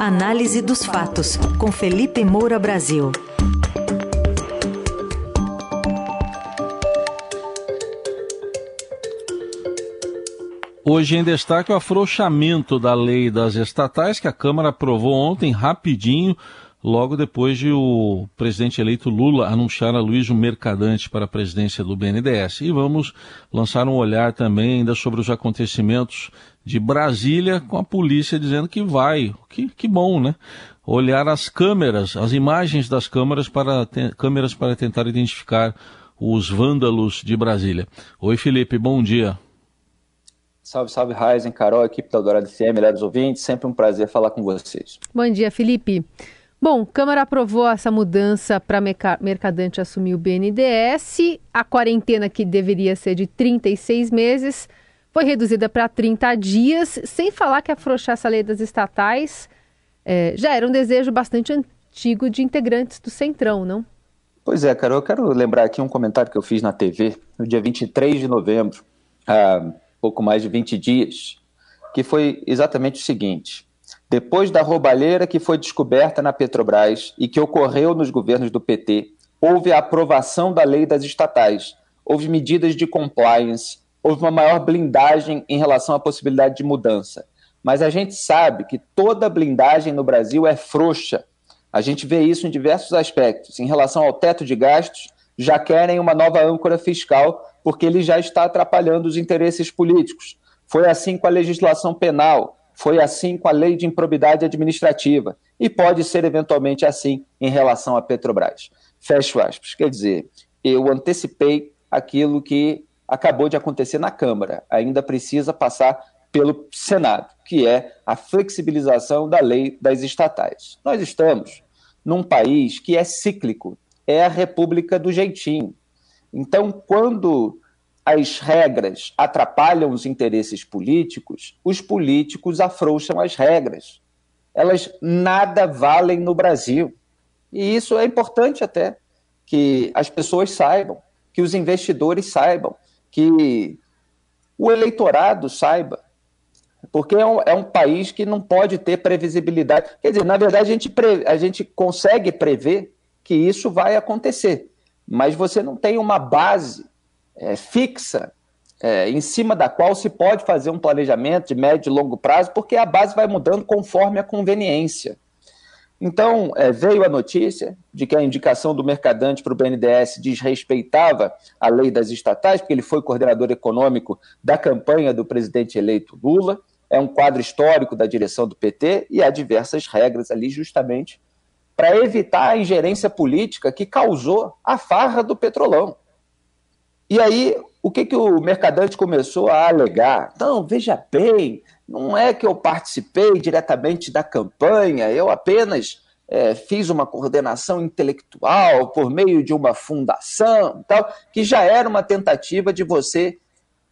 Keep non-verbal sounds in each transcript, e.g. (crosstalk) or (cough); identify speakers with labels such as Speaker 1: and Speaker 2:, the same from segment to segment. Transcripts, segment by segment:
Speaker 1: Análise dos fatos, com Felipe Moura Brasil.
Speaker 2: Hoje em destaque o afrouxamento da lei das estatais que a Câmara aprovou ontem rapidinho, logo depois de o presidente eleito Lula anunciar a Luiz Mercadante para a presidência do BNDES. E vamos lançar um olhar também ainda sobre os acontecimentos de Brasília, com a polícia dizendo que vai. Que, que bom, né? Olhar as câmeras, as imagens das câmeras para, câmeras para tentar identificar os vândalos de Brasília. Oi, Felipe, bom dia.
Speaker 3: Salve, salve, Raizen, Carol, equipe da Dourado FM, melhores ouvintes, sempre um prazer falar com vocês.
Speaker 4: Bom dia, Felipe. Bom, Câmara aprovou essa mudança para Mercadante assumir o BNDES. A quarentena, que deveria ser de 36 meses, foi reduzida para 30 dias, sem falar que afrouxar essa lei das estatais é, já era um desejo bastante antigo de integrantes do Centrão, não?
Speaker 3: Pois é, Carol, eu quero lembrar aqui um comentário que eu fiz na TV no dia 23 de novembro. Ah, pouco mais de 20 dias, que foi exatamente o seguinte: depois da roubalheira que foi descoberta na Petrobras e que ocorreu nos governos do PT, houve a aprovação da lei das estatais, houve medidas de compliance, houve uma maior blindagem em relação à possibilidade de mudança. Mas a gente sabe que toda blindagem no Brasil é frouxa. A gente vê isso em diversos aspectos. Em relação ao teto de gastos, já querem uma nova âncora fiscal porque ele já está atrapalhando os interesses políticos. Foi assim com a legislação penal, foi assim com a lei de improbidade administrativa e pode ser eventualmente assim em relação à Petrobras. Fecho aspas. Quer dizer, eu antecipei aquilo que acabou de acontecer na Câmara, ainda precisa passar pelo Senado, que é a flexibilização da lei das estatais. Nós estamos num país que é cíclico, é a República do Jeitinho. Então, quando as regras atrapalham os interesses políticos, os políticos afrouxam as regras. Elas nada valem no Brasil. E isso é importante até que as pessoas saibam, que os investidores saibam, que o eleitorado saiba. Porque é um, é um país que não pode ter previsibilidade. Quer dizer, na verdade, a gente, pre, a gente consegue prever que isso vai acontecer mas você não tem uma base é, fixa é, em cima da qual se pode fazer um planejamento de médio e longo prazo, porque a base vai mudando conforme a conveniência. Então, é, veio a notícia de que a indicação do Mercadante para o BNDES desrespeitava a lei das estatais, porque ele foi coordenador econômico da campanha do presidente eleito Lula. É um quadro histórico da direção do PT e há diversas regras ali, justamente para evitar a ingerência política que causou a farra do petrolão. E aí, o que, que o mercadante começou a alegar? Não, veja bem, não é que eu participei diretamente da campanha, eu apenas é, fiz uma coordenação intelectual por meio de uma fundação, tal, que já era uma tentativa de você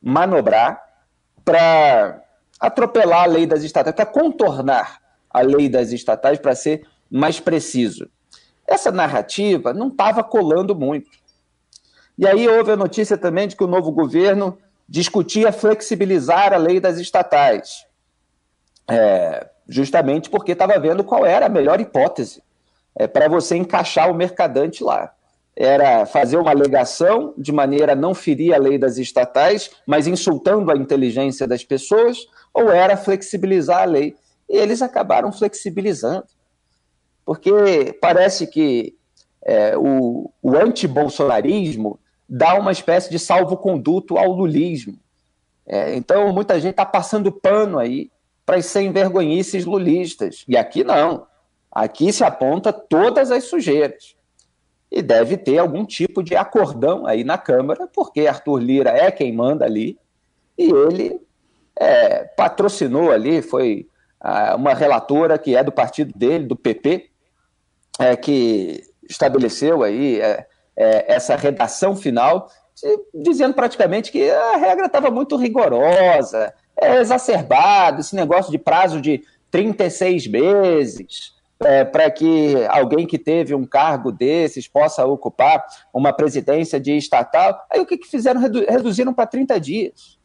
Speaker 3: manobrar para atropelar a lei das estatais, para contornar a lei das estatais, para ser mais preciso. Essa narrativa não estava colando muito. E aí houve a notícia também de que o novo governo discutia flexibilizar a lei das estatais, é, justamente porque estava vendo qual era a melhor hipótese é, para você encaixar o mercadante lá. Era fazer uma alegação de maneira a não ferir a lei das estatais, mas insultando a inteligência das pessoas, ou era flexibilizar a lei. E eles acabaram flexibilizando porque parece que é, o, o antibolsonarismo dá uma espécie de salvo-conduto ao lulismo. É, então, muita gente está passando pano aí para as sem vergonhices lulistas. E aqui não. Aqui se aponta todas as sujeiras. E deve ter algum tipo de acordão aí na Câmara, porque Arthur Lira é quem manda ali, e ele é, patrocinou ali, foi ah, uma relatora que é do partido dele, do PP, é, que estabeleceu aí é, é, essa redação final, dizendo praticamente que a regra estava muito rigorosa, é exacerbado, esse negócio de prazo de 36 meses. É, para que alguém que teve um cargo desses possa ocupar uma presidência de estatal. Aí o que, que fizeram? Redu reduziram para 30 dias.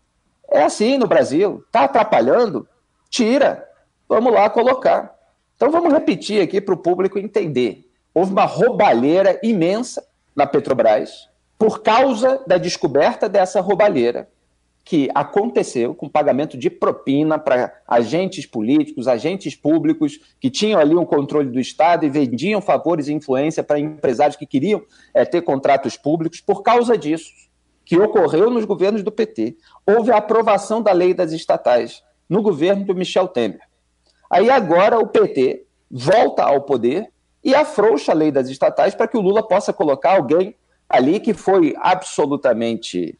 Speaker 3: É assim no Brasil. Está atrapalhando? Tira. Vamos lá colocar. Então vamos repetir aqui para o público entender. Houve uma roubalheira imensa na Petrobras por causa da descoberta dessa roubalheira que aconteceu com pagamento de propina para agentes políticos, agentes públicos que tinham ali um controle do Estado e vendiam favores e influência para empresários que queriam é, ter contratos públicos. Por causa disso, que ocorreu nos governos do PT, houve a aprovação da lei das estatais no governo do Michel Temer. Aí agora o PT volta ao poder e afrouxa a lei das estatais para que o Lula possa colocar alguém ali que foi absolutamente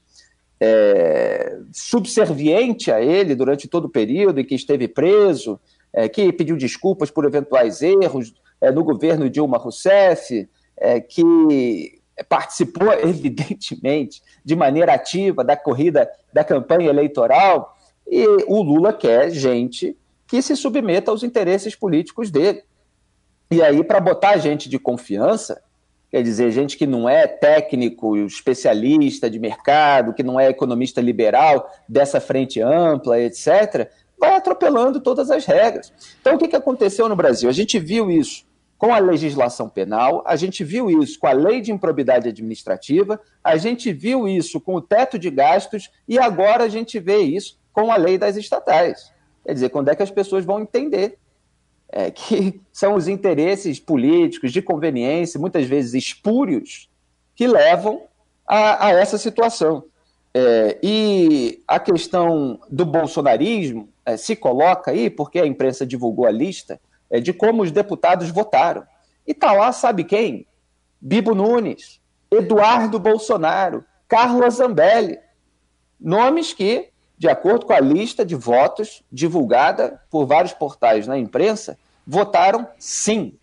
Speaker 3: é, subserviente a ele durante todo o período e que esteve preso, é, que pediu desculpas por eventuais erros é, no governo Dilma Rousseff, é, que participou, (laughs) evidentemente, de maneira ativa da corrida da campanha eleitoral, e o Lula quer gente que se submeta aos interesses políticos dele. E aí, para botar gente de confiança, quer dizer, gente que não é técnico, especialista de mercado, que não é economista liberal dessa frente ampla, etc., vai atropelando todas as regras. Então, o que, que aconteceu no Brasil? A gente viu isso com a legislação penal, a gente viu isso com a lei de improbidade administrativa, a gente viu isso com o teto de gastos e agora a gente vê isso com a lei das estatais. Quer dizer, quando é que as pessoas vão entender é, que (laughs) são os interesses políticos de conveniência, muitas vezes espúrios, que levam a, a essa situação. É, e a questão do bolsonarismo é, se coloca aí, porque a imprensa divulgou a lista, é, de como os deputados votaram. E está lá, sabe quem? Bibo Nunes, Eduardo Bolsonaro, Carlos Zambelli. Nomes que de acordo com a lista de votos divulgada por vários portais na imprensa, votaram sim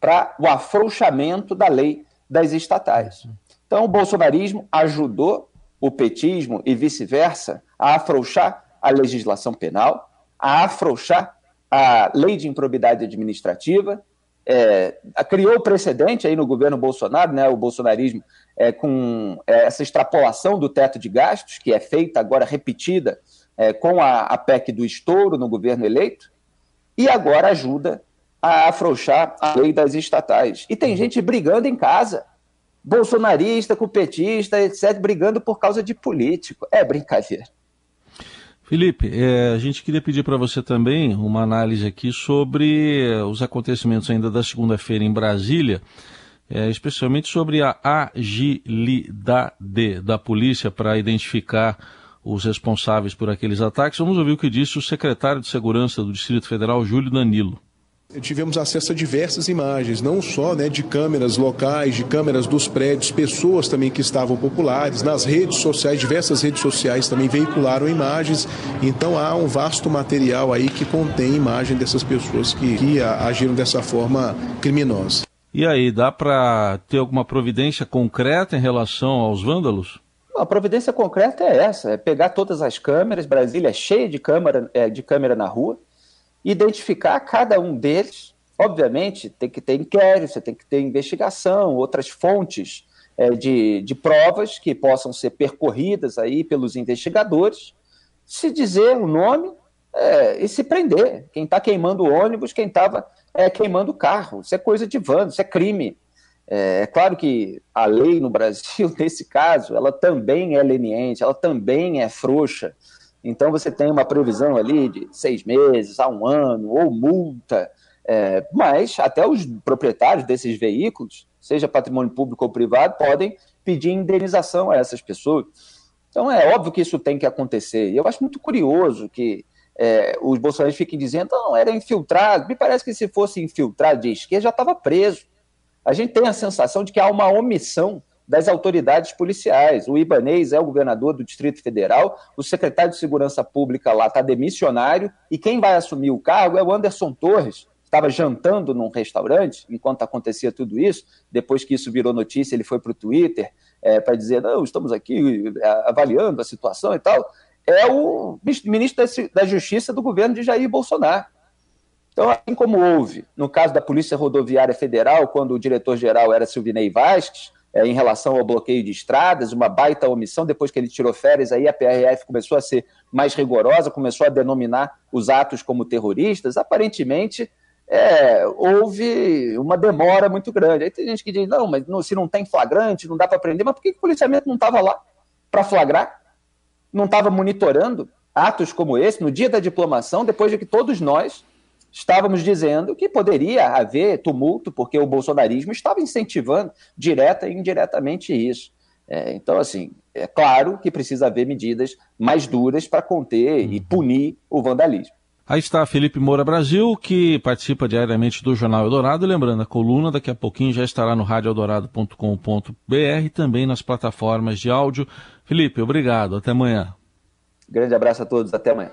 Speaker 3: para o afrouxamento da lei das estatais. Então, o bolsonarismo ajudou o petismo e vice-versa a afrouxar a legislação penal, a afrouxar a lei de improbidade administrativa, é, criou o precedente aí no governo Bolsonaro, né, o bolsonarismo é, com é, essa extrapolação do teto de gastos, que é feita agora repetida é, com a, a PEC do estouro no governo eleito, e agora ajuda a afrouxar a lei das estatais. E tem gente brigando em casa, bolsonarista com petista, etc., brigando por causa de político. É brincadeira.
Speaker 2: Felipe, é, a gente queria pedir para você também uma análise aqui sobre os acontecimentos ainda da segunda-feira em Brasília é, especialmente sobre a agilidade da polícia para identificar os responsáveis por aqueles ataques. Vamos ouvir o que disse o secretário de Segurança do Distrito Federal, Júlio Danilo.
Speaker 5: Tivemos acesso a diversas imagens, não só né, de câmeras locais, de câmeras dos prédios, pessoas também que estavam populares, nas redes sociais, diversas redes sociais também veicularam imagens. Então há um vasto material aí que contém imagem dessas pessoas que, que agiram dessa forma criminosa.
Speaker 2: E aí, dá para ter alguma providência concreta em relação aos vândalos?
Speaker 3: A providência concreta é essa: é pegar todas as câmeras, Brasília é cheia de câmera, é, de câmera na rua, identificar cada um deles. Obviamente, tem que ter inquérito, você tem que ter investigação, outras fontes é, de, de provas que possam ser percorridas aí pelos investigadores, se dizer o nome é, e se prender. Quem está queimando o ônibus, quem estava é, queimando o carro. Isso é coisa de vano, isso é crime. É, é, claro que a lei no Brasil, (laughs) nesse caso, ela também é leniente, ela também é frouxa. Então você tem uma previsão ali de seis meses a um ano, ou multa. É, mas até os proprietários desses veículos, seja patrimônio público ou privado, podem pedir indenização a essas pessoas. Então é óbvio que isso tem que acontecer. E eu acho muito curioso que é, os bolsonaristas fiquem dizendo, não, era infiltrado. Me parece que se fosse infiltrado de esquerda já estava preso. A gente tem a sensação de que há uma omissão das autoridades policiais. O Ibanês é o governador do Distrito Federal, o secretário de Segurança Pública lá está demissionário, e quem vai assumir o cargo é o Anderson Torres, estava jantando num restaurante enquanto acontecia tudo isso. Depois que isso virou notícia, ele foi para o Twitter é, para dizer: não, estamos aqui é, avaliando a situação e tal é o ministro da Justiça do governo de Jair Bolsonaro. Então, assim como houve no caso da Polícia Rodoviária Federal, quando o diretor-geral era Silvinei Vasques, é, em relação ao bloqueio de estradas, uma baita omissão, depois que ele tirou férias, aí a PRF começou a ser mais rigorosa, começou a denominar os atos como terroristas, aparentemente é, houve uma demora muito grande. Aí tem gente que diz, não, mas não, se não tem flagrante, não dá para prender, mas por que, que o policiamento não estava lá para flagrar? Não estava monitorando atos como esse no dia da diplomação, depois de que todos nós estávamos dizendo que poderia haver tumulto, porque o bolsonarismo estava incentivando direta e indiretamente isso. É, então, assim, é claro que precisa haver medidas mais duras para conter e punir o vandalismo.
Speaker 2: Aí está Felipe Moura Brasil, que participa diariamente do Jornal Eldorado. Lembrando, a coluna daqui a pouquinho já estará no radioeldorado.com.br e também nas plataformas de áudio. Felipe, obrigado. Até amanhã.
Speaker 3: Grande abraço a todos. Até amanhã.